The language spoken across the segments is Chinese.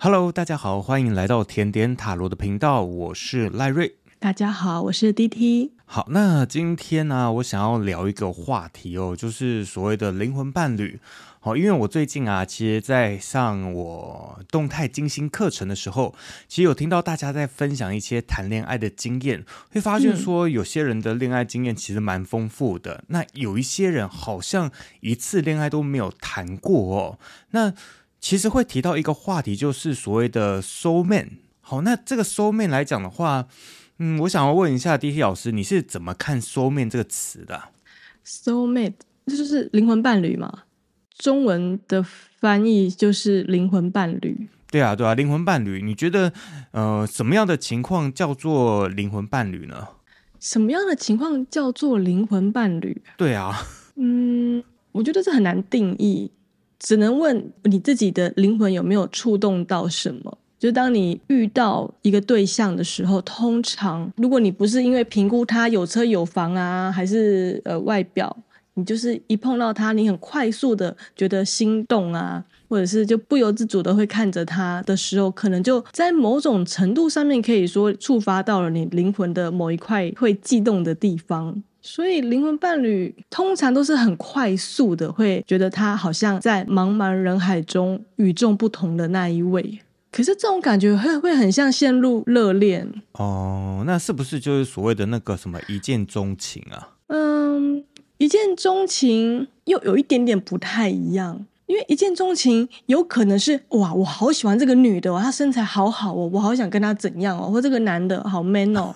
Hello，大家好，欢迎来到甜点塔罗的频道，我是赖瑞。大家好，我是 DT。好，那今天呢、啊，我想要聊一个话题哦，就是所谓的灵魂伴侣。好，因为我最近啊，其实在上我动态精心课程的时候，其实有听到大家在分享一些谈恋爱的经验，会发现说有些人的恋爱经验其实蛮丰富的，嗯、那有一些人好像一次恋爱都没有谈过哦。那其实会提到一个话题，就是所谓的 soul mate。好，那这个 soul mate 来讲的话。嗯，我想要问一下 DT 老师，你是怎么看 “soul mate” 这个词的？“soul mate” 这就是灵魂伴侣嘛？中文的翻译就是灵魂伴侣。对啊，对啊，灵魂伴侣。你觉得，呃，什么样的情况叫做灵魂伴侣呢？什么样的情况叫做灵魂伴侣？对啊，嗯，我觉得这很难定义，只能问你自己的灵魂有没有触动到什么。就当你遇到一个对象的时候，通常如果你不是因为评估他有车有房啊，还是呃外表，你就是一碰到他，你很快速的觉得心动啊，或者是就不由自主的会看着他的时候，可能就在某种程度上面可以说触发到了你灵魂的某一块会悸动的地方。所以灵魂伴侣通常都是很快速的，会觉得他好像在茫茫人海中与众不同的那一位。可是这种感觉会会很像陷入热恋哦，那是不是就是所谓的那个什么一见钟情啊？嗯，一见钟情又有一点点不太一样，因为一见钟情有可能是哇，我好喜欢这个女的哦，她身材好好哦，我好想跟她怎样哦，或这个男的好 man 哦，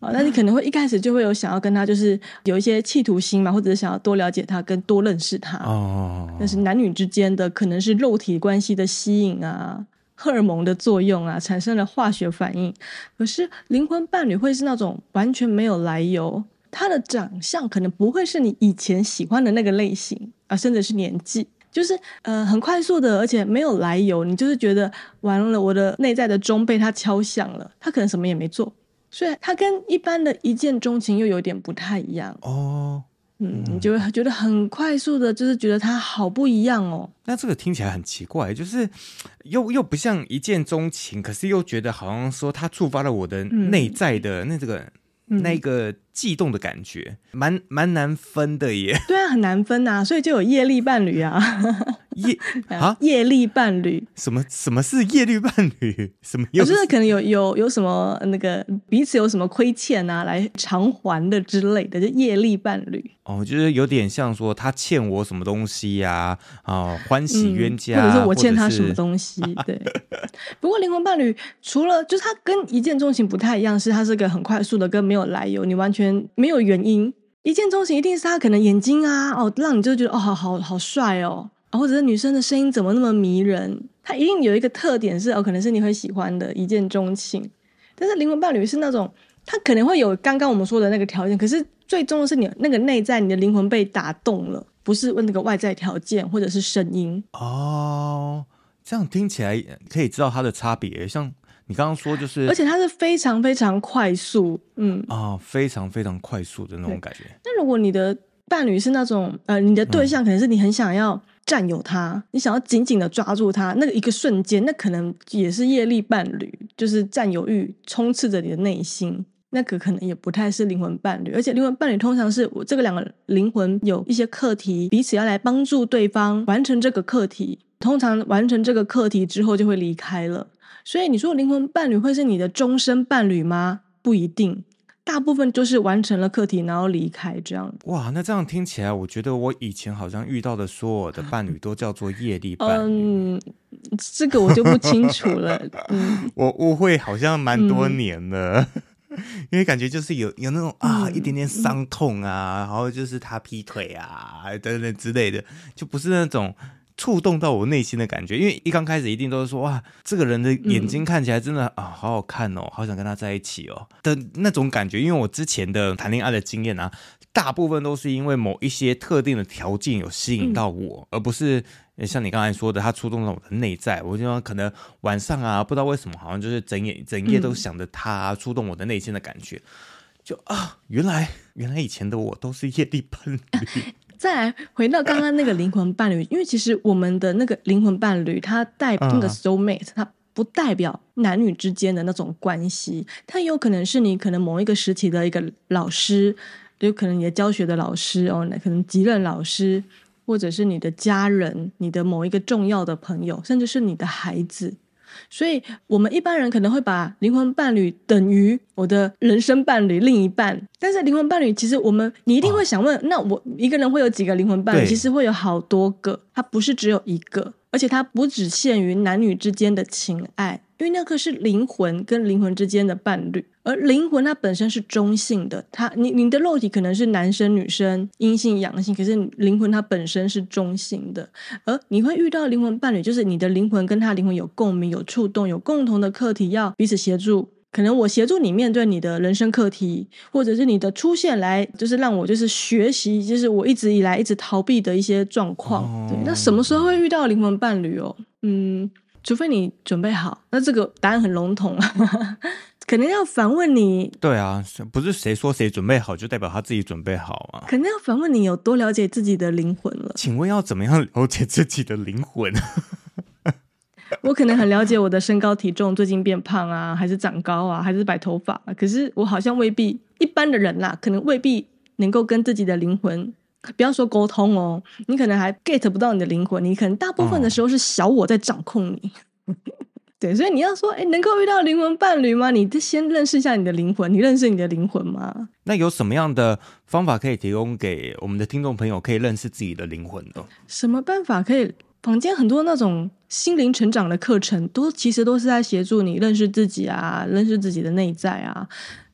啊，那你可能会一开始就会有想要跟他就是有一些企图心嘛，或者是想要多了解他跟多认识他哦，但是男女之间的可能是肉体关系的吸引啊。荷尔蒙的作用啊，产生了化学反应。可是灵魂伴侣会是那种完全没有来由，他的长相可能不会是你以前喜欢的那个类型啊，甚至是年纪，就是呃很快速的，而且没有来由，你就是觉得完了，我的内在的钟被他敲响了。他可能什么也没做，所以他跟一般的一见钟情又有点不太一样哦。嗯，你就会觉得很快速的，就是觉得他好不一样哦。那这个听起来很奇怪，就是又又不像一见钟情，可是又觉得好像说他触发了我的内在的那这个、嗯、那个悸动的感觉，蛮蛮难分的耶。对啊，很难分呐、啊，所以就有业力伴侣啊。业 啊，业力伴侣？什么什么是业力伴侣？什么？我觉得可能有有有什么那个彼此有什么亏欠啊，来偿还的之类的，就业力伴侣。哦，就是有点像说他欠我什么东西呀？啊，哦、欢喜冤家、嗯，或者是我欠他什么东西？对。不过灵魂伴侣除了就是他跟一见钟情不太一样，是他是个很快速的，跟没有来由，你完全没有原因。一见钟情一定是他可能眼睛啊，哦，让你就觉得哦，好好好帅哦。啊，或者是女生的声音怎么那么迷人？她一定有一个特点是哦，可能是你会喜欢的，一见钟情。但是灵魂伴侣是那种，他可能会有刚刚我们说的那个条件，可是最终的是你那个内在，你的灵魂被打动了，不是问那个外在条件或者是声音。哦，这样听起来可以知道它的差别。像你刚刚说，就是而且它是非常非常快速，嗯啊、哦，非常非常快速的那种感觉。那如果你的伴侣是那种呃，你的对象可能是你很想要。占有他，你想要紧紧的抓住他，那一个瞬间，那可能也是业力伴侣，就是占有欲充斥着你的内心，那个可能也不太是灵魂伴侣。而且灵魂伴侣通常是我这个两个灵魂有一些课题，彼此要来帮助对方完成这个课题，通常完成这个课题之后就会离开了。所以你说灵魂伴侣会是你的终身伴侣吗？不一定。大部分就是完成了课题，然后离开这样。哇，那这样听起来，我觉得我以前好像遇到的所有的伴侣都叫做业力伴侣。嗯，这个我就不清楚了。嗯，我误会好像蛮多年了，嗯、因为感觉就是有有那种啊、嗯、一点点伤痛啊，然后就是他劈腿啊等等之类的，就不是那种。触动到我内心的感觉，因为一刚开始一定都是说哇，这个人的眼睛看起来真的、嗯、啊，好好看哦，好想跟他在一起哦的那种感觉。因为我之前的谈恋爱的经验啊，大部分都是因为某一些特定的条件有吸引到我，嗯、而不是像你刚才说的，他触动了我的内在。我就说可能晚上啊，不知道为什么，好像就是整夜整夜都想着他，触动我的内心的感觉。就啊，原来原来以前的我都是业力伴侣。再来回到刚刚那个灵魂伴侣，因为其实我们的那个灵魂伴侣，他带那个 soul mate，他不代表男女之间的那种关系，他有可能是你可能某一个时期的一个老师，有可能你的教学的老师哦，可能级任老师，或者是你的家人，你的某一个重要的朋友，甚至是你的孩子。所以，我们一般人可能会把灵魂伴侣等于我的人生伴侣、另一半。但是，灵魂伴侣其实我们，你一定会想问：哦、那我一个人会有几个灵魂伴侣？其实会有好多个，它不是只有一个，而且它不只限于男女之间的情爱。因为那个是灵魂跟灵魂之间的伴侣，而灵魂它本身是中性的，它你你的肉体可能是男生女生阴性阳性，可是灵魂它本身是中性的，而你会遇到灵魂伴侣，就是你的灵魂跟他灵魂有共鸣、有触动、有共同的课题要彼此协助。可能我协助你面对你的人生课题，或者是你的出现来就是让我就是学习，就是我一直以来一直逃避的一些状况。对，那什么时候会遇到灵魂伴侣哦？嗯。除非你准备好，那这个答案很笼统啊，可能要反问你。对啊，不是谁说谁准备好就代表他自己准备好啊？可能要反问你有多了解自己的灵魂了。请问要怎么样了解自己的灵魂？我可能很了解我的身高体重，最近变胖啊，还是长高啊，还是白头发啊？可是我好像未必，一般的人啦，可能未必能够跟自己的灵魂。不要说沟通哦，你可能还 get 不到你的灵魂，你可能大部分的时候是小我在掌控你。哦、对，所以你要说，哎，能够遇到灵魂伴侣吗？你先认识一下你的灵魂，你认识你的灵魂吗？那有什么样的方法可以提供给我们的听众朋友，可以认识自己的灵魂呢？什么办法可以？坊间很多那种心灵成长的课程，都其实都是在协助你认识自己啊，认识自己的内在啊。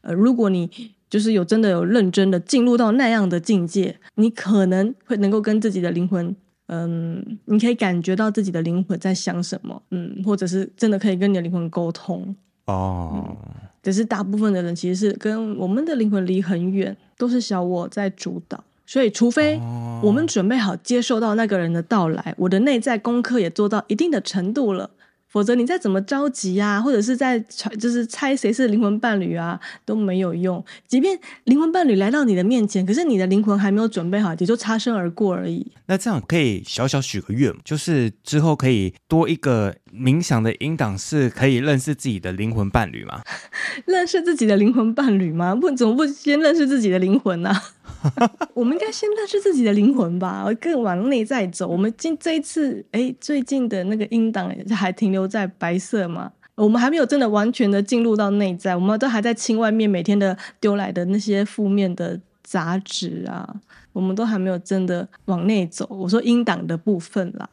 呃，如果你就是有真的有认真的进入到那样的境界，你可能会能够跟自己的灵魂，嗯，你可以感觉到自己的灵魂在想什么，嗯，或者是真的可以跟你的灵魂沟通哦。嗯，只是大部分的人其实是跟我们的灵魂离很远，都是小我在主导，所以除非我们准备好接受到那个人的到来，我的内在功课也做到一定的程度了。否则你再怎么着急啊，或者是在就是猜谁是灵魂伴侣啊，都没有用。即便灵魂伴侣来到你的面前，可是你的灵魂还没有准备好，也就擦身而过而已。那这样可以小小许个愿，就是之后可以多一个冥想的音档，是可以认识自己的灵魂伴侣吗？认识自己的灵魂伴侣吗？不，怎么不先认识自己的灵魂呢、啊？我们应该先认识自己的灵魂吧，更往内在走。我们今这一次，哎，最近的那个音档还停留在白色嘛？我们还没有真的完全的进入到内在，我们都还在清外面每天的丢来的那些负面的杂质啊，我们都还没有真的往内走。我说音档的部分啦，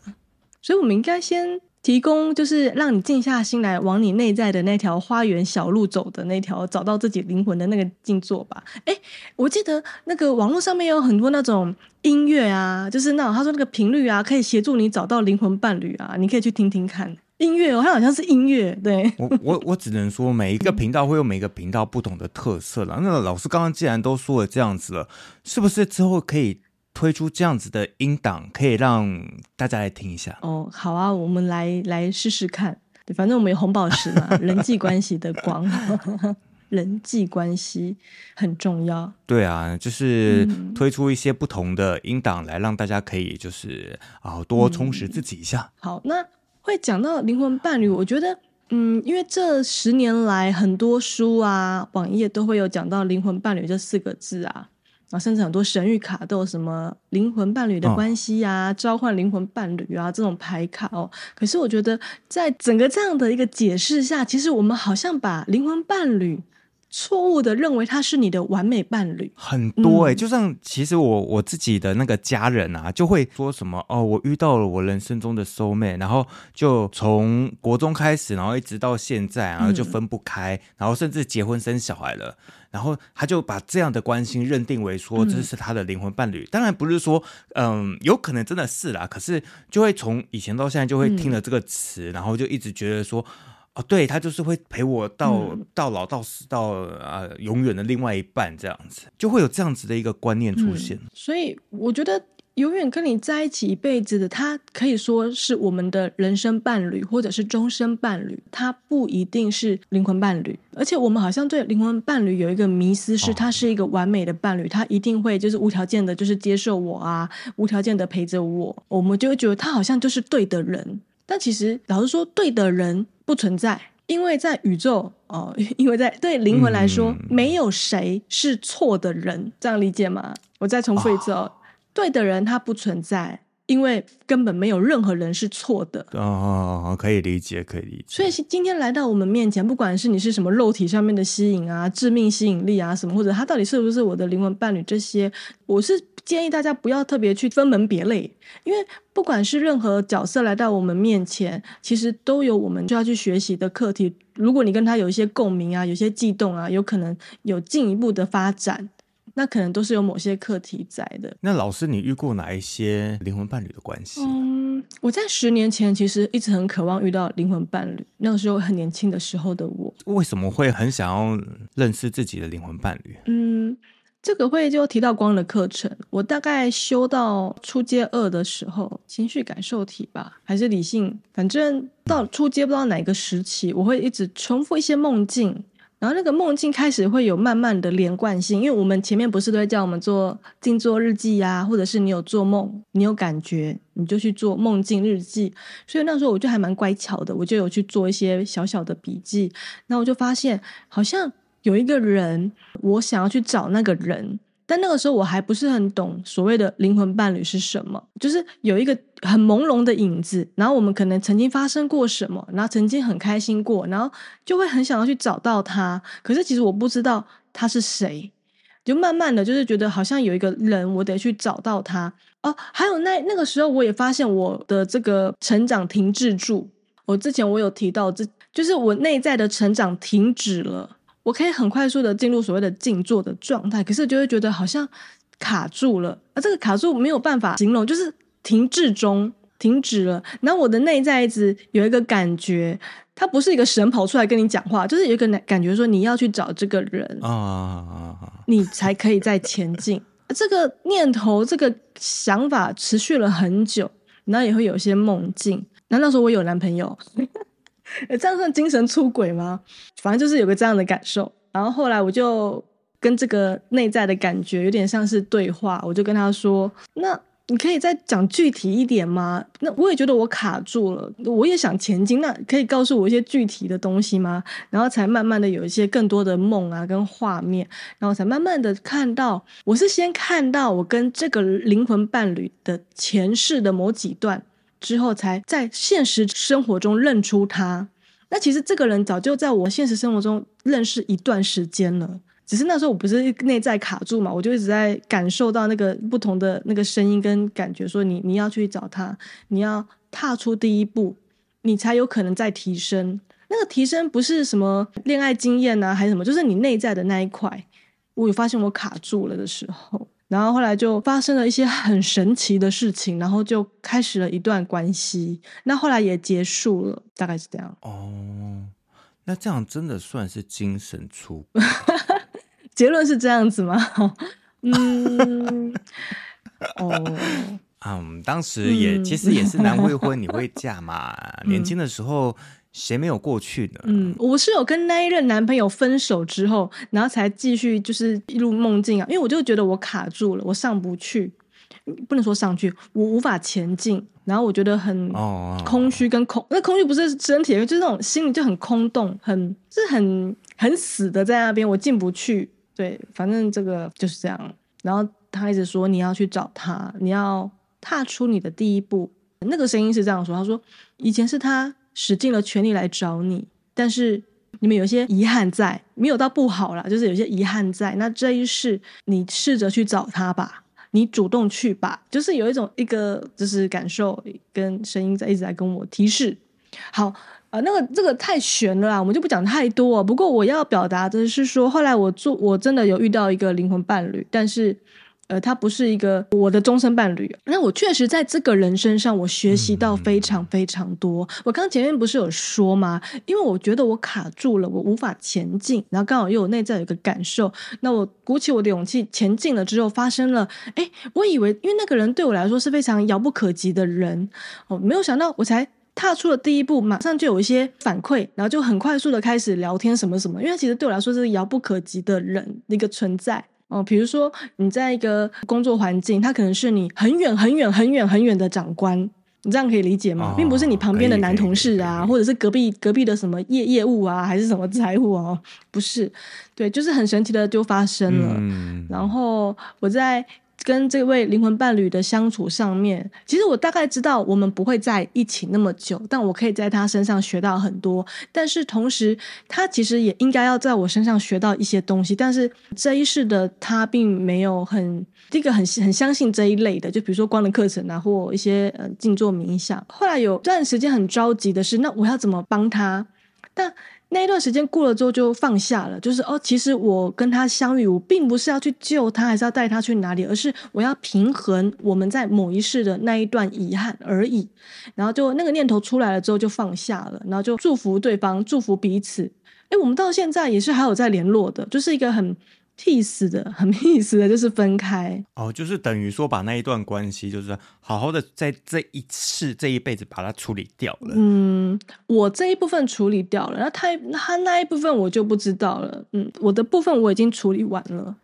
所以我们应该先。提供就是让你静下心来，往你内在的那条花园小路走的那条，找到自己灵魂的那个静坐吧。诶，我记得那个网络上面有很多那种音乐啊，就是那种他说那个频率啊，可以协助你找到灵魂伴侣啊，你可以去听听看音乐哦，它好像是音乐。对，我我我只能说每一个频道会有每个频道不同的特色了。那老师刚刚既然都说了这样子了，是不是之后可以？推出这样子的音档，可以让大家来听一下哦。好啊，我们来来试试看。对，反正我们有红宝石嘛，人际关系的光，人际关系很重要。对啊，就是推出一些不同的音档来让大家可以就是啊多充实自己一下。嗯、好，那会讲到灵魂伴侣，我觉得嗯，因为这十年来很多书啊、网页都会有讲到灵魂伴侣这四个字啊。啊，甚至很多神谕卡都有什么灵魂伴侣的关系呀、啊，哦、召唤灵魂伴侣啊这种牌卡哦。可是我觉得，在整个这样的一个解释下，其实我们好像把灵魂伴侣错误的认为他是你的完美伴侣很多哎、欸。嗯、就像其实我我自己的那个家人啊，就会说什么哦，我遇到了我人生中的 soul mate，然后就从国中开始，然后一直到现在，然后就分不开，嗯、然后甚至结婚生小孩了。然后他就把这样的关心认定为说，这是他的灵魂伴侣。嗯、当然不是说，嗯，有可能真的是啦。可是就会从以前到现在就会听了这个词，嗯、然后就一直觉得说，哦，对，他就是会陪我到、嗯、到老到死到啊、呃、永远的另外一半这样子，就会有这样子的一个观念出现。嗯、所以我觉得永远跟你在一起一辈子的，他可以说是我们的人生伴侣，或者是终身伴侣，他不一定是灵魂伴侣。而且我们好像对灵魂伴侣有一个迷思，是他是一个完美的伴侣，他一定会就是无条件的，就是接受我啊，无条件的陪着我，我们就会觉得他好像就是对的人。但其实老实说，对的人不存在，因为在宇宙哦，因为在对灵魂来说，嗯、没有谁是错的人，这样理解吗？我再重复一次哦。哦对的人他不存在，因为根本没有任何人是错的。哦，可以理解，可以理解。所以今天来到我们面前，不管是你是什么肉体上面的吸引啊、致命吸引力啊什么，或者他到底是不是我的灵魂伴侣，这些，我是建议大家不要特别去分门别类，因为不管是任何角色来到我们面前，其实都有我们就要去学习的课题。如果你跟他有一些共鸣啊，有些悸动啊，有可能有进一步的发展。那可能都是有某些课题在的。那老师，你遇过哪一些灵魂伴侣的关系？嗯，我在十年前其实一直很渴望遇到灵魂伴侣。那个时候很年轻的时候的我，为什么会很想要认识自己的灵魂伴侣？嗯，这个会就提到光的课程。我大概修到初阶二的时候，情绪感受体吧，还是理性，反正到初阶不知道哪个时期，我会一直重复一些梦境。然后那个梦境开始会有慢慢的连贯性，因为我们前面不是都会叫我们做静坐日记呀，或者是你有做梦，你有感觉，你就去做梦境日记。所以那时候我就还蛮乖巧的，我就有去做一些小小的笔记。那我就发现，好像有一个人，我想要去找那个人。但那个时候我还不是很懂所谓的灵魂伴侣是什么，就是有一个很朦胧的影子，然后我们可能曾经发生过什么，然后曾经很开心过，然后就会很想要去找到他。可是其实我不知道他是谁，就慢慢的就是觉得好像有一个人，我得去找到他。哦，还有那那个时候我也发现我的这个成长停滞住。我之前我有提到，这就是我内在的成长停止了。我可以很快速的进入所谓的静坐的状态，可是就会觉得好像卡住了，啊这个卡住没有办法形容，就是停滞中，停止了。然后我的内在一直有一个感觉，它不是一个神跑出来跟你讲话，就是有一个感觉说你要去找这个人啊，你才可以再前进。这个念头、这个想法持续了很久，然后也会有一些梦境。那那时候我有男朋友？这样算精神出轨吗？反正就是有个这样的感受。然后后来我就跟这个内在的感觉有点像是对话，我就跟他说：“那你可以再讲具体一点吗？那我也觉得我卡住了，我也想前进，那可以告诉我一些具体的东西吗？”然后才慢慢的有一些更多的梦啊跟画面，然后才慢慢的看到，我是先看到我跟这个灵魂伴侣的前世的某几段。之后才在现实生活中认出他。那其实这个人早就在我现实生活中认识一段时间了，只是那时候我不是内在卡住嘛，我就一直在感受到那个不同的那个声音跟感觉，说你你要去找他，你要踏出第一步，你才有可能再提升。那个提升不是什么恋爱经验啊，还是什么，就是你内在的那一块，我有发现我卡住了的时候。然后后来就发生了一些很神奇的事情，然后就开始了一段关系。那后来也结束了，大概是这样。哦，那这样真的算是精神出？结论是这样子吗？嗯，哦，嗯，当时也、嗯、其实也是男未婚女未嫁嘛，嗯、年轻的时候。谁没有过去呢？嗯，我是有跟那一任男朋友分手之后，然后才继续就是一入梦境啊，因为我就觉得我卡住了，我上不去，不能说上去，我无法前进，然后我觉得很空虚跟空，那、哦、空虚不是身体，就是那种心里就很空洞，很就是很很死的在那边，我进不去。对，反正这个就是这样。然后他一直说你要去找他，你要踏出你的第一步。那个声音是这样说，他说以前是他。使尽了全力来找你，但是你们有些遗憾在，没有到不好啦，就是有些遗憾在。那这一世，你试着去找他吧，你主动去吧，就是有一种一个就是感受跟声音在一直在跟我提示。好、呃，那个这个太悬了啦，我们就不讲太多。不过我要表达的是说，后来我做我真的有遇到一个灵魂伴侣，但是。呃，他不是一个我的终身伴侣。那我确实在这个人身上，我学习到非常非常多。我刚前面不是有说吗？因为我觉得我卡住了，我无法前进，然后刚好又有内在有一个感受，那我鼓起我的勇气前进了之后，发生了，哎，我以为因为那个人对我来说是非常遥不可及的人，哦，没有想到我才。踏出了第一步，马上就有一些反馈，然后就很快速的开始聊天什么什么。因为其实对我来说是遥不可及的人一个存在哦。比如说你在一个工作环境，他可能是你很远很远很远很远的长官，你这样可以理解吗？哦、并不是你旁边的男同事啊，或者是隔壁隔壁的什么业业务啊，还是什么财务哦，不是，对，就是很神奇的就发生了。嗯、然后我在。跟这位灵魂伴侣的相处上面，其实我大概知道我们不会在一起那么久，但我可以在他身上学到很多。但是同时，他其实也应该要在我身上学到一些东西。但是这一世的他并没有很这个很很相信这一类的，就比如说光的课程啊，或一些呃静坐冥想。后来有段时间很着急的是，那我要怎么帮他？但那一段时间过了之后就放下了，就是哦，其实我跟他相遇，我并不是要去救他，还是要带他去哪里，而是我要平衡我们在某一世的那一段遗憾而已。然后就那个念头出来了之后就放下了，然后就祝福对方，祝福彼此。诶，我们到现在也是还有在联络的，就是一个很。Peace 的，很 peace 的，就是分开哦，就是等于说把那一段关系，就是好好的在这一次这一辈子把它处理掉了。嗯，我这一部分处理掉了，然后他他那一部分我就不知道了。嗯，我的部分我已经处理完了。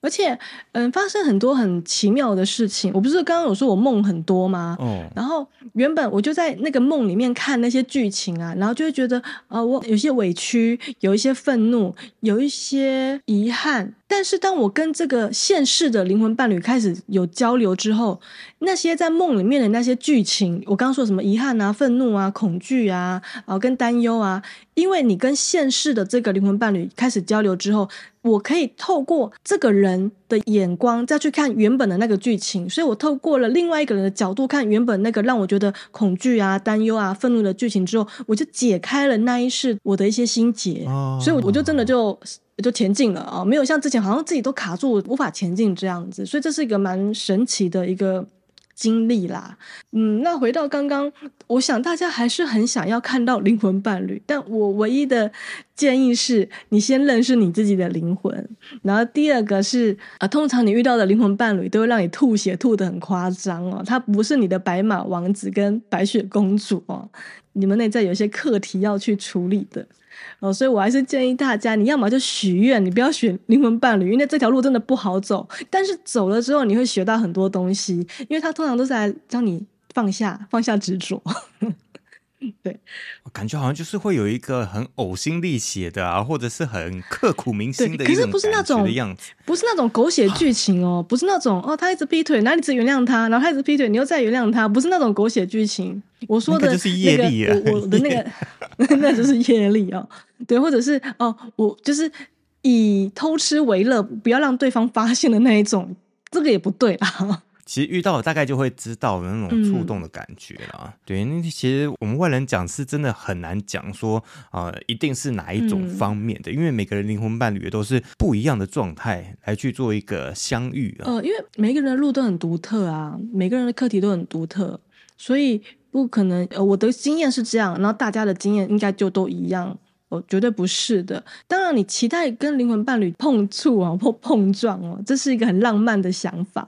而且，嗯，发生很多很奇妙的事情。我不是刚刚有说我梦很多吗？哦。然后原本我就在那个梦里面看那些剧情啊，然后就会觉得，呃，我有些委屈，有一些愤怒，有一些遗憾。但是当我跟这个现世的灵魂伴侣开始有交流之后，那些在梦里面的那些剧情，我刚刚说什么遗憾啊、愤怒啊、恐惧啊，啊，跟担忧啊，因为你跟现世的这个灵魂伴侣开始交流之后。我可以透过这个人的眼光再去看原本的那个剧情，所以我透过了另外一个人的角度看原本那个让我觉得恐惧啊、担忧啊、愤怒的剧情之后，我就解开了那一世我的一些心结，哦、所以我就真的就就前进了啊，没有像之前好像自己都卡住无法前进这样子，所以这是一个蛮神奇的一个。经历啦，嗯，那回到刚刚，我想大家还是很想要看到灵魂伴侣，但我唯一的建议是，你先认识你自己的灵魂，然后第二个是啊，通常你遇到的灵魂伴侣都会让你吐血吐得很夸张哦，他不是你的白马王子跟白雪公主哦，你们内在有一些课题要去处理的。哦，所以我还是建议大家，你要么就许愿，你不要选灵魂伴侣，因为这条路真的不好走。但是走了之后，你会学到很多东西，因为他通常都是来教你放下、放下执着。对，我感觉好像就是会有一个很呕心沥血的啊，或者是很刻骨铭心的一种感觉的样子。可是不是那种，不是那种狗血 剧情哦，不是那种哦，他一直劈腿，然后你只原谅他，然后他一直劈腿，你又再原谅他，不是那种狗血剧情。我说的那个，就是业力啊，我我的那个，那就是业力哦。对，或者是哦，我就是以偷吃为乐，不要让对方发现的那一种，这个也不对啦。其实遇到了大概就会知道那种触动的感觉啦。嗯、对，那其实我们外人讲是真的很难讲说啊、呃，一定是哪一种方面的，嗯、因为每个人灵魂伴侣也都是不一样的状态来去做一个相遇啊。呃，因为每个人的路都很独特啊，每个人的课题都很独特，所以不可能。呃，我的经验是这样，然后大家的经验应该就都一样。哦，绝对不是的。当然，你期待跟灵魂伴侣碰触啊，或碰撞哦，这是一个很浪漫的想法。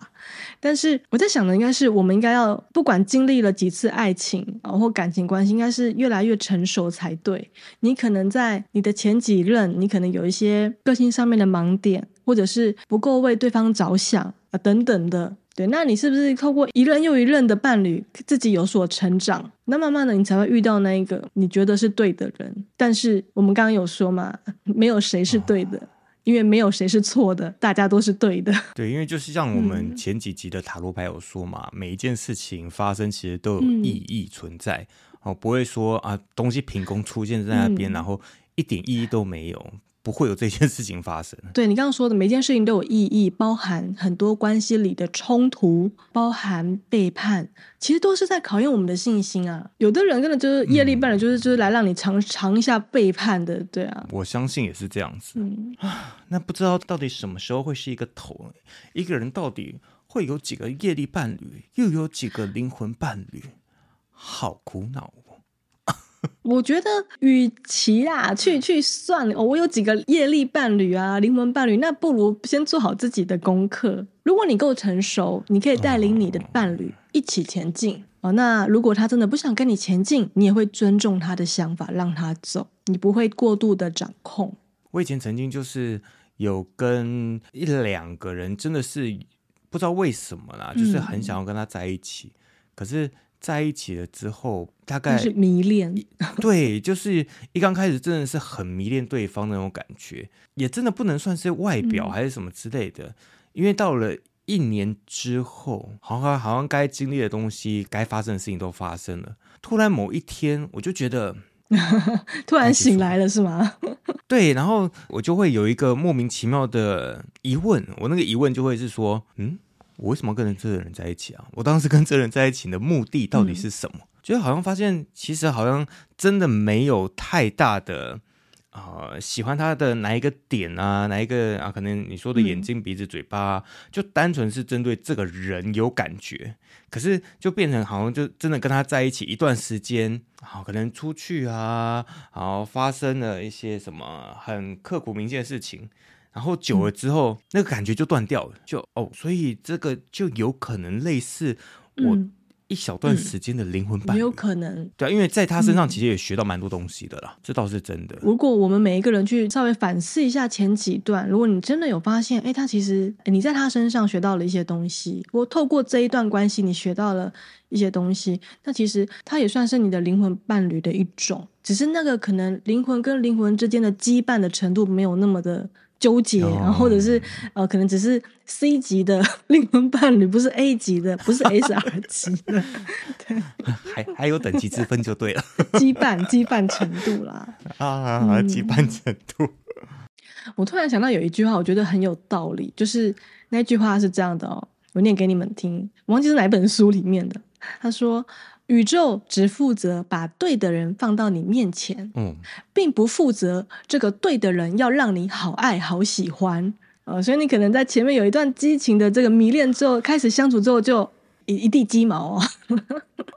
但是我在想的应该是，我们应该要不管经历了几次爱情啊，或感情关系，应该是越来越成熟才对。你可能在你的前几任，你可能有一些个性上面的盲点，或者是不够为对方着想啊，等等的。对，那你是不是透过一任又一任的伴侣，自己有所成长？那慢慢的，你才会遇到那一个你觉得是对的人。但是我们刚刚有说嘛，没有谁是对的，哦、因为没有谁是错的，大家都是对的。对，因为就是像我们前几集的塔罗牌有说嘛，嗯、每一件事情发生其实都有意义存在，嗯、哦，不会说啊东西凭空出现在那边，嗯、然后一点意义都没有。不会有这件事情发生。对，你刚刚说的每件事情都有意义，包含很多关系里的冲突，包含背叛，其实都是在考验我们的信心啊。有的人真的就是业力伴侣，就是、嗯、就是来让你尝尝一下背叛的，对啊。我相信也是这样子。嗯啊，那不知道到底什么时候会是一个头？一个人到底会有几个业力伴侣，又有几个灵魂伴侣？好苦恼。我觉得，与其啊去去算哦，我有几个业力伴侣啊，灵魂伴侣，那不如先做好自己的功课。如果你够成熟，你可以带领你的伴侣一起前进哦。那如果他真的不想跟你前进，你也会尊重他的想法，让他走，你不会过度的掌控。我以前曾经就是有跟一两个人，真的是不知道为什么啦，就是很想要跟他在一起，嗯、可是。在一起了之后，大概是迷恋，对，就是一刚开始真的是很迷恋对方那种感觉，也真的不能算是外表还是什么之类的，嗯、因为到了一年之后，好像好像该经历的东西、该发生的事情都发生了。突然某一天，我就觉得 突然醒来了，是吗？对，然后我就会有一个莫名其妙的疑问，我那个疑问就会是说，嗯。我为什么跟这个人在一起啊？我当时跟这个人在一起的目的到底是什么？就、嗯、好像发现，其实好像真的没有太大的啊、呃，喜欢他的哪一个点啊，哪一个啊？可能你说的眼睛、鼻子、嘴巴，就单纯是针对这个人有感觉。可是就变成好像就真的跟他在一起一段时间，好，可能出去啊，然后发生了一些什么很刻骨铭心的事情。然后久了之后，嗯、那个感觉就断掉了，就哦，所以这个就有可能类似我一小段时间的灵魂伴侣，有可能对啊，因为在他身上其实也学到蛮多东西的啦，嗯、这倒是真的。如果我们每一个人去稍微反思一下前几段，如果你真的有发现，哎，他其实你在他身上学到了一些东西，我透过这一段关系你学到了一些东西，那其实他也算是你的灵魂伴侣的一种，只是那个可能灵魂跟灵魂之间的羁绊的程度没有那么的。纠结，然后或者是呃，可能只是 C 级的灵魂伴侣，不是 A 级的，不是 SR 级的，对，还还有等级之分就对了，羁绊羁绊程度啦，啊，羁绊程度。我突然想到有一句话，我觉得很有道理，就是那句话是这样的哦，我念给你们听，我忘记是哪本书里面的，他说。宇宙只负责把对的人放到你面前，嗯，并不负责这个对的人要让你好爱好喜欢，呃，所以你可能在前面有一段激情的这个迷恋之后，开始相处之后就一一地鸡毛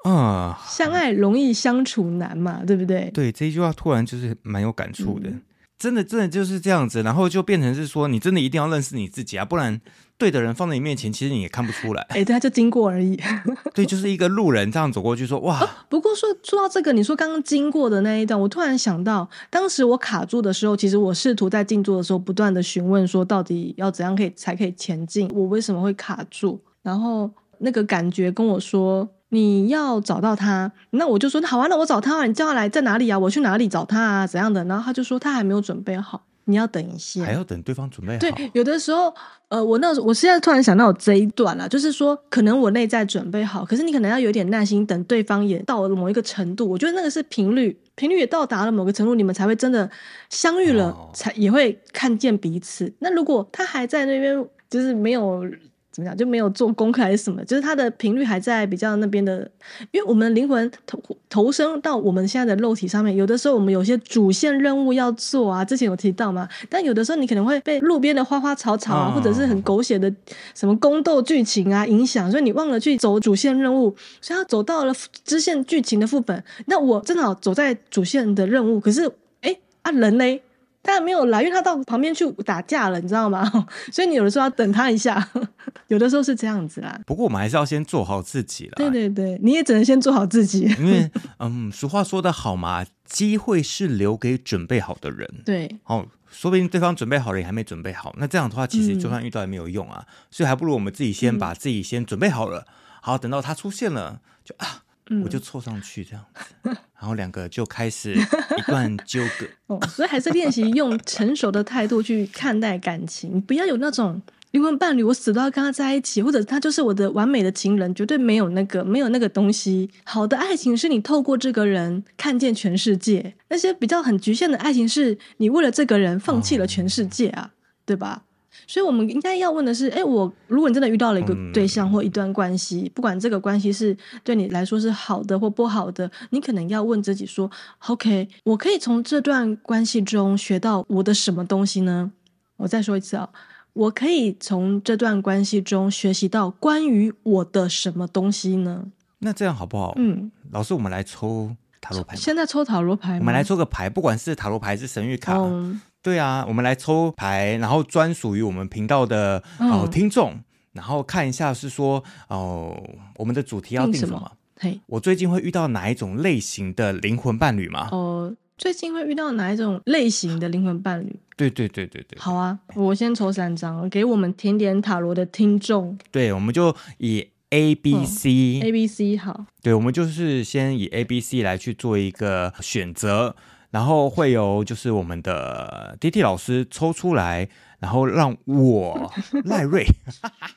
哦，啊，相爱容易相处难嘛，对不对？对，这一句话突然就是蛮有感触的，嗯、真的真的就是这样子，然后就变成是说，你真的一定要认识你自己啊，不然。对的人放在你面前，其实你也看不出来。哎，对，他就经过而已。对，就是一个路人这样走过去，说哇、哦。不过说说到这个，你说刚刚经过的那一段，我突然想到，当时我卡住的时候，其实我试图在静坐的时候，不断的询问说，到底要怎样可以才可以前进？我为什么会卡住？然后那个感觉跟我说，你要找到他。那我就说，好啊，那我找他，你叫他来在哪里啊？我去哪里找他啊？怎样的？然后他就说，他还没有准备好。你要等一下，还要等对方准备好。对，有的时候，呃，我那我现在突然想到这一段了，就是说，可能我内在准备好，可是你可能要有点耐心，等对方也到了某一个程度。我觉得那个是频率，频率也到达了某个程度，你们才会真的相遇了，哦、才也会看见彼此。那如果他还在那边，就是没有。怎么讲就没有做功课还是什么？就是它的频率还在比较那边的，因为我们灵魂投投生到我们现在的肉体上面，有的时候我们有些主线任务要做啊，之前有提到嘛。但有的时候你可能会被路边的花花草草啊，或者是很狗血的什么宫斗剧情啊影响，所以你忘了去走主线任务，所以他走到了支线剧情的副本。那我正好走在主线的任务，可是哎啊人嘞？他没有来，因为他到旁边去打架了，你知道吗？所以你有的时候要等他一下，有的时候是这样子啦。不过我们还是要先做好自己啦。对对对，你也只能先做好自己。因为，嗯，俗话说得好嘛，机会是留给准备好的人。对，哦，说不定对方准备好了，也还没准备好。那这样的话，其实就算遇到也没有用啊。嗯、所以还不如我们自己先把自己先准备好了，嗯、好，等到他出现了，就啊。我就凑上去这样子，然后两个就开始一段 纠葛。哦，所以还是练习用成熟的态度去看待感情，不要有那种灵魂伴侣，我死都要跟他在一起，或者他就是我的完美的情人，绝对没有那个没有那个东西。好的爱情是你透过这个人看见全世界，那些比较很局限的爱情是你为了这个人放弃了全世界啊，哦、对吧？所以我们应该要问的是：哎，我如果你真的遇到了一个对象或一段关系，嗯、不管这个关系是对你来说是好的或不好的，你可能要问自己说：OK，我可以从这段关系中学到我的什么东西呢？我再说一次啊、哦。我可以从这段关系中学习到关于我的什么东西呢？那这样好不好？嗯，老师，我们来抽塔罗牌。现在抽塔罗牌吗？我们来抽个牌，不管是塔罗牌是神谕卡。嗯、对啊，我们来抽牌，然后专属于我们频道的哦、呃、听众，然后看一下是说哦、呃，我们的主题要定什么？嘿，我最近会遇到哪一种类型的灵魂伴侣吗？哦、呃，最近会遇到哪一种类型的灵魂伴侣？对对对对对，好啊，我先抽三张，给我们甜点塔罗的听众。对，我们就以 A B C、哦、A B C 好。对，我们就是先以 A B C 来去做一个选择，然后会由就是我们的 D T 老师抽出来。然后让我赖瑞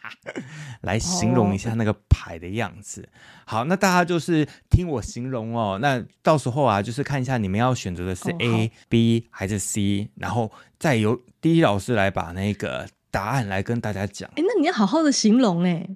来形容一下那个牌的样子。Oh. 好，那大家就是听我形容哦。那到时候啊，就是看一下你们要选择的是 A、oh, B 还是 C，然后再由 D 老师来把那个答案来跟大家讲。哎，那你要好好的形容哎。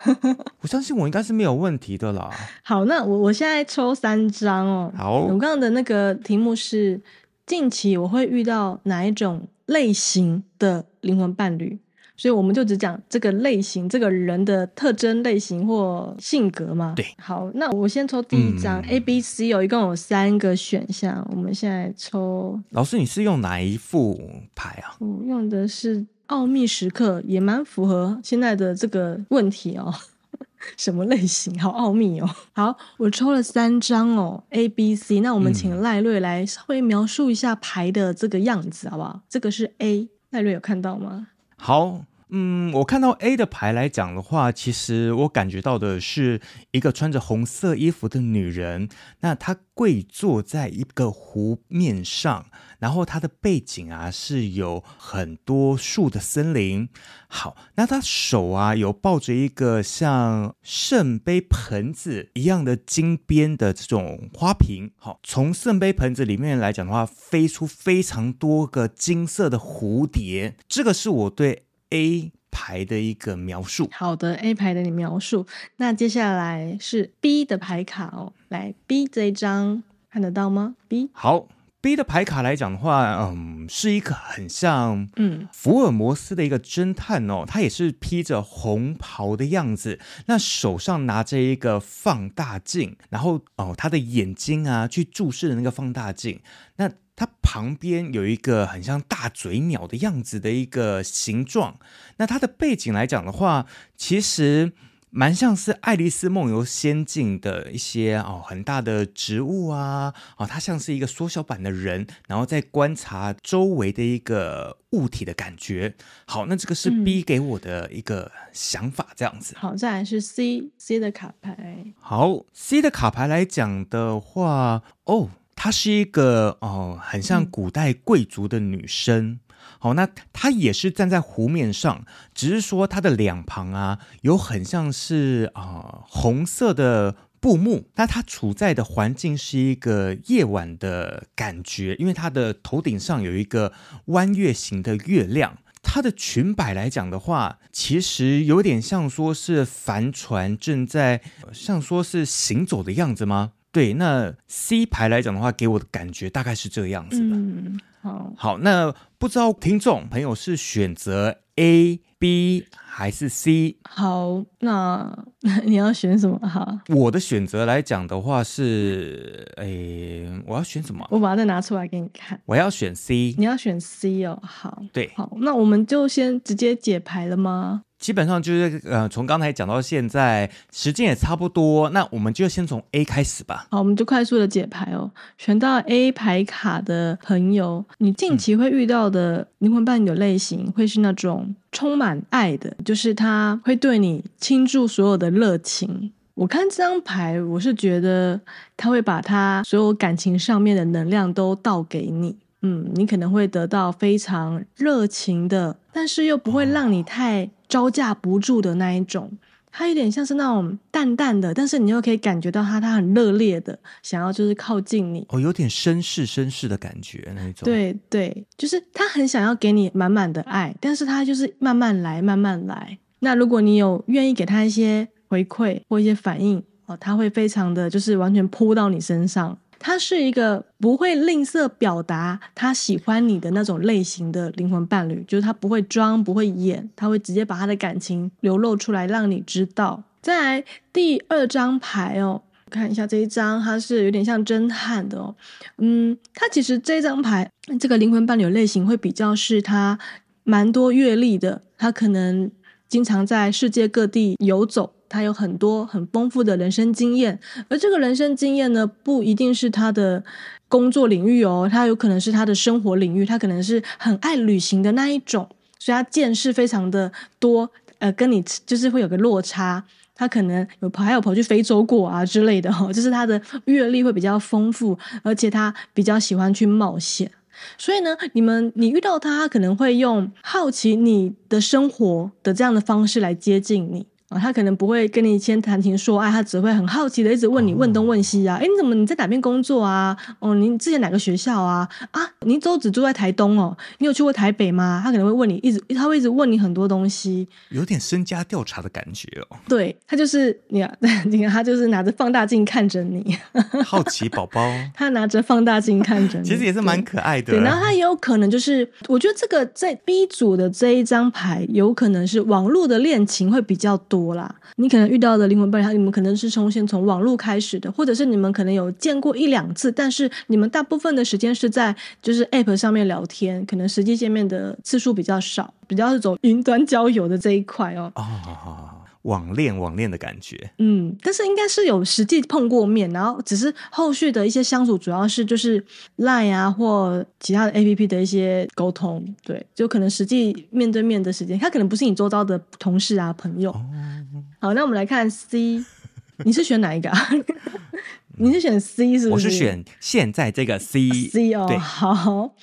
我相信我应该是没有问题的啦。好，那我我现在抽三张哦。好，我刚刚的那个题目是近期我会遇到哪一种类型的灵魂伴侣，所以我们就只讲这个类型，这个人的特征类型或性格嘛。对，好，那我先抽第一张、嗯、A、B、C，有一共有三个选项。我们现在抽。老师，你是用哪一副牌啊？我用的是奥秘时刻，也蛮符合现在的这个问题哦。什么类型？好奥秘哦！好，我抽了三张哦，A、B、C。那我们请赖瑞来稍微描述一下牌的这个样子，好不好？这个是 A，赖瑞有看到吗？好。嗯，我看到 A 的牌来讲的话，其实我感觉到的是一个穿着红色衣服的女人，那她跪坐在一个湖面上，然后它的背景啊是有很多树的森林。好，那他手啊有抱着一个像圣杯盆子一样的金边的这种花瓶。好，从圣杯盆子里面来讲的话，飞出非常多个金色的蝴蝶。这个是我对。A 牌的一个描述，好的，A 牌的你描述。那接下来是 B 的牌卡哦，来 B 这一张看得到吗？B 好，B 的牌卡来讲的话，嗯，是一个很像嗯福尔摩斯的一个侦探哦，他也是披着红袍的样子，那手上拿着一个放大镜，然后哦，他的眼睛啊去注视的那个放大镜，那。他旁边有一个很像大嘴鸟的样子的一个形状，那它的背景来讲的话，其实蛮像是《爱丽丝梦游仙境》的一些哦很大的植物啊，哦，它像是一个缩小版的人，然后在观察周围的一个物体的感觉。好，那这个是 B 给我的一个想法，这样子。嗯、好，再来是 C C 的卡牌。好，C 的卡牌来讲的话，哦。她是一个哦，很像古代贵族的女生。嗯哦，那它也是站在湖面上，只是说它的两旁啊，有很像是啊、呃、红色的布幕。那它处在的环境是一个夜晚的感觉，因为它的头顶上有一个弯月形的月亮。它的裙摆来讲的话，其实有点像说是帆船正在像说是行走的样子吗？对，那 C 牌来讲的话，给我的感觉大概是这个样子的。嗯，好，好，那不知道听众朋友是选择 A、B 还是 C？好，那 你要选什么？哈，我的选择来讲的话是，诶，我要选什么？我把它再拿出来给你看。我要选 C。你要选 C 哦。好，对，好，那我们就先直接解牌了吗？基本上就是呃，从刚才讲到现在，时间也差不多，那我们就先从 A 开始吧。好，我们就快速的解牌哦。选到 A 牌卡的朋友，你近期会遇到的灵魂伴侣的类型，会是那种充满爱的，就是他会对你倾注所有的热情。我看这张牌，我是觉得他会把他所有感情上面的能量都倒给你。嗯，你可能会得到非常热情的，但是又不会让你太招架不住的那一种。他有点像是那种淡淡的，但是你又可以感觉到他，他很热烈的想要就是靠近你。哦，有点绅士绅士的感觉那种。对对，就是他很想要给你满满的爱，但是他就是慢慢来，慢慢来。那如果你有愿意给他一些回馈或一些反应，哦，他会非常的就是完全扑到你身上。他是一个不会吝啬表达他喜欢你的那种类型的灵魂伴侣，就是他不会装，不会演，他会直接把他的感情流露出来，让你知道。再来第二张牌哦，看一下这一张，它是有点像侦探的哦。嗯，他其实这张牌这个灵魂伴侣类型会比较是他蛮多阅历的，他可能经常在世界各地游走。他有很多很丰富的人生经验，而这个人生经验呢，不一定是他的工作领域哦，他有可能是他的生活领域，他可能是很爱旅行的那一种，所以他见识非常的多，呃，跟你就是会有个落差，他可能有跑，还有跑去非洲过啊之类的哦，就是他的阅历会比较丰富，而且他比较喜欢去冒险，所以呢，你们你遇到他，他可能会用好奇你的生活的这样的方式来接近你。他可能不会跟你先谈情说爱，他只会很好奇的一直问你问东问西啊。哎、哦，你怎么你在哪边工作啊？哦，你之前哪个学校啊？啊，你都只住在台东哦？你有去过台北吗？他可能会问你，一直他会一直问你很多东西，有点身家调查的感觉哦。对，他就是你看，你看他就是拿着放大镜看着你，好奇宝宝。他拿着放大镜看着你，其实也是蛮可爱的。对，然后他也有可能就是，我觉得这个在 B 组的这一张牌，有可能是网络的恋情会比较多多啦。你可能遇到的灵魂伴侣，你们可能是从先从网络开始的，或者是你们可能有见过一两次，但是你们大部分的时间是在就是 App 上面聊天，可能实际见面的次数比较少，比较是走云端交友的这一块哦。哦，网恋网恋的感觉，嗯，但是应该是有实际碰过面，然后只是后续的一些相处，主要是就是 Line 啊或其他的 APP 的一些沟通，对，就可能实际面对面的时间，他可能不是你周遭的同事啊朋友。哦好，那我们来看 C，你是选哪一个？你是选 C 是不是？我是选现在这个 C。C 哦，对好，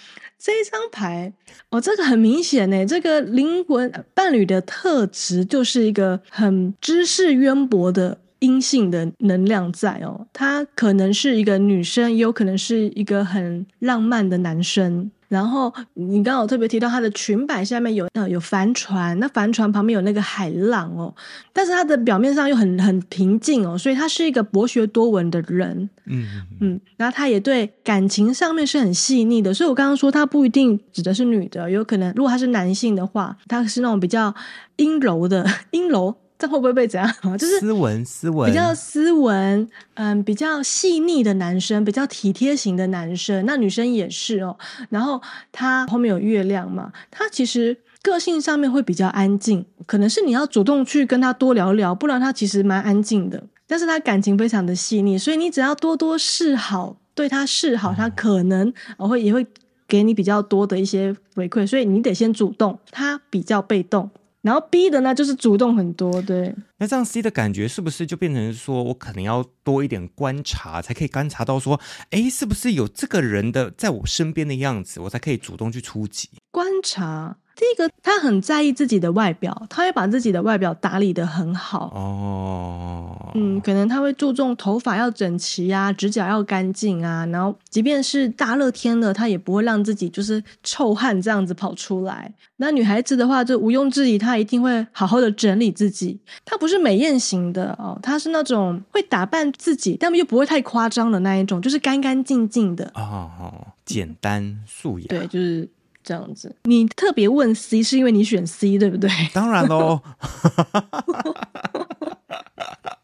这一张牌哦，这个很明显呢，这个灵魂伴侣的特质就是一个很知识渊博的阴性的能量在哦，他可能是一个女生，也有可能是一个很浪漫的男生。然后你刚刚有特别提到他的裙摆下面有呃有帆船，那帆船旁边有那个海浪哦，但是它的表面上又很很平静哦，所以他是一个博学多闻的人，嗯嗯，然后他也对感情上面是很细腻的，所以我刚刚说他不一定指的是女的，有可能如果他是男性的话，他是那种比较阴柔的 阴柔。这会不会被怎样？就是斯文，斯文，比较斯文，嗯，比较细腻的男生，比较体贴型的男生。那女生也是哦。然后他后面有月亮嘛，他其实个性上面会比较安静，可能是你要主动去跟他多聊聊，不然他其实蛮安静的。但是他感情非常的细腻，所以你只要多多示好，对他示好，他可能会也会给你比较多的一些回馈。所以你得先主动，他比较被动。然后 B 的呢，就是主动很多，对。那这样 C 的感觉是不是就变成说我可能要多一点观察，才可以观察到说，哎，是不是有这个人的在我身边的样子，我才可以主动去出击？观察。第一个，他很在意自己的外表，他会把自己的外表打理得很好。哦，嗯，可能他会注重头发要整齐啊，指甲要干净啊，然后即便是大热天了，他也不会让自己就是臭汗这样子跑出来。那女孩子的话，就毋庸置疑，她一定会好好的整理自己。她不是美艳型的哦，她是那种会打扮自己，但又不会太夸张的那一种，就是干干净净的。哦，简单素雅。对，就是。这样子，你特别问 C 是因为你选 C 对不对？当然喽。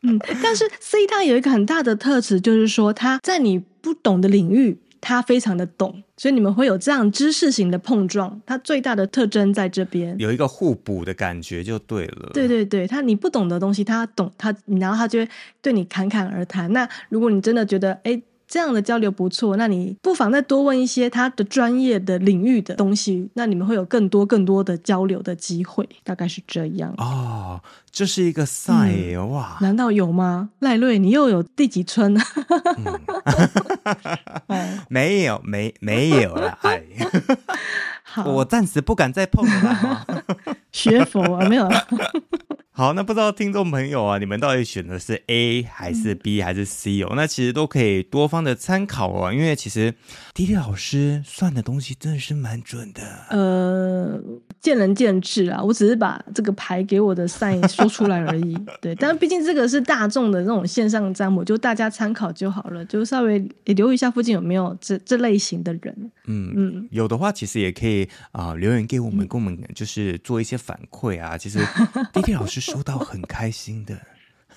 嗯，但是 C 它有一个很大的特质，就是说他在你不懂的领域，他非常的懂，所以你们会有这样知识型的碰撞。它最大的特征在这边，有一个互补的感觉就对了。对对对，他你不懂的东西他懂，他然后他就会对你侃侃而谈。那如果你真的觉得哎。这样的交流不错，那你不妨再多问一些他的专业的领域的东西，那你们会有更多更多的交流的机会，大概是这样。哦，这是一个嗯、哇？难道有吗？赖瑞，你又有第几春？嗯、没有，没没有了，哎。我暂时不敢再碰了。学佛啊，没有。好，那不知道听众朋友啊，你们到底选的是 A 还是 B 还是 C 哦？那其实都可以多方的参考哦，因为其实迪迪老师算的东西真的是蛮准的。呃，见仁见智啊，我只是把这个牌给我的 sign 说出来而已。对，但毕竟这个是大众的这种线上占卜，就大家参考就好了，就稍微留意一下附近有没有这这类型的人。嗯嗯，有的话其实也可以啊、呃、留言给我们，跟我们就是做一些反馈啊。其实 滴滴老师。收到很开心的，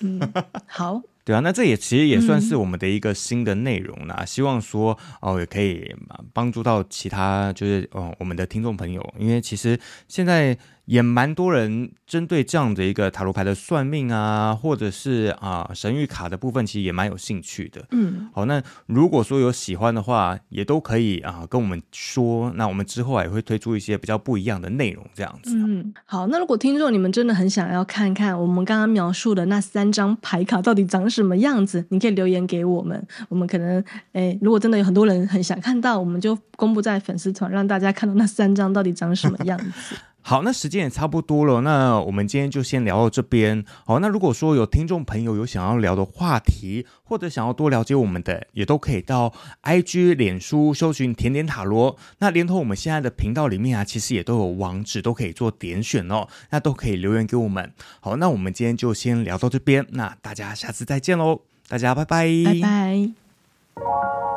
嗯，好，对啊，那这也其实也算是我们的一个新的内容啦。嗯、希望说哦，也可以帮助到其他，就是哦，我们的听众朋友，因为其实现在。也蛮多人针对这样的一个塔罗牌的算命啊，或者是啊神谕卡的部分，其实也蛮有兴趣的。嗯，好，那如果说有喜欢的话，也都可以啊跟我们说。那我们之后也会推出一些比较不一样的内容，这样子。嗯，好，那如果听众你们真的很想要看看我们刚刚描述的那三张牌卡到底长什么样子，你可以留言给我们。我们可能，哎，如果真的有很多人很想看到，我们就公布在粉丝团，让大家看到那三张到底长什么样子。好，那时间也差不多了，那我们今天就先聊到这边。好，那如果说有听众朋友有想要聊的话题，或者想要多了解我们的，也都可以到 IG、脸书搜寻甜点塔罗。那连同我们现在的频道里面啊，其实也都有网址，都可以做点选哦。那都可以留言给我们。好，那我们今天就先聊到这边，那大家下次再见喽，大家拜拜，拜拜。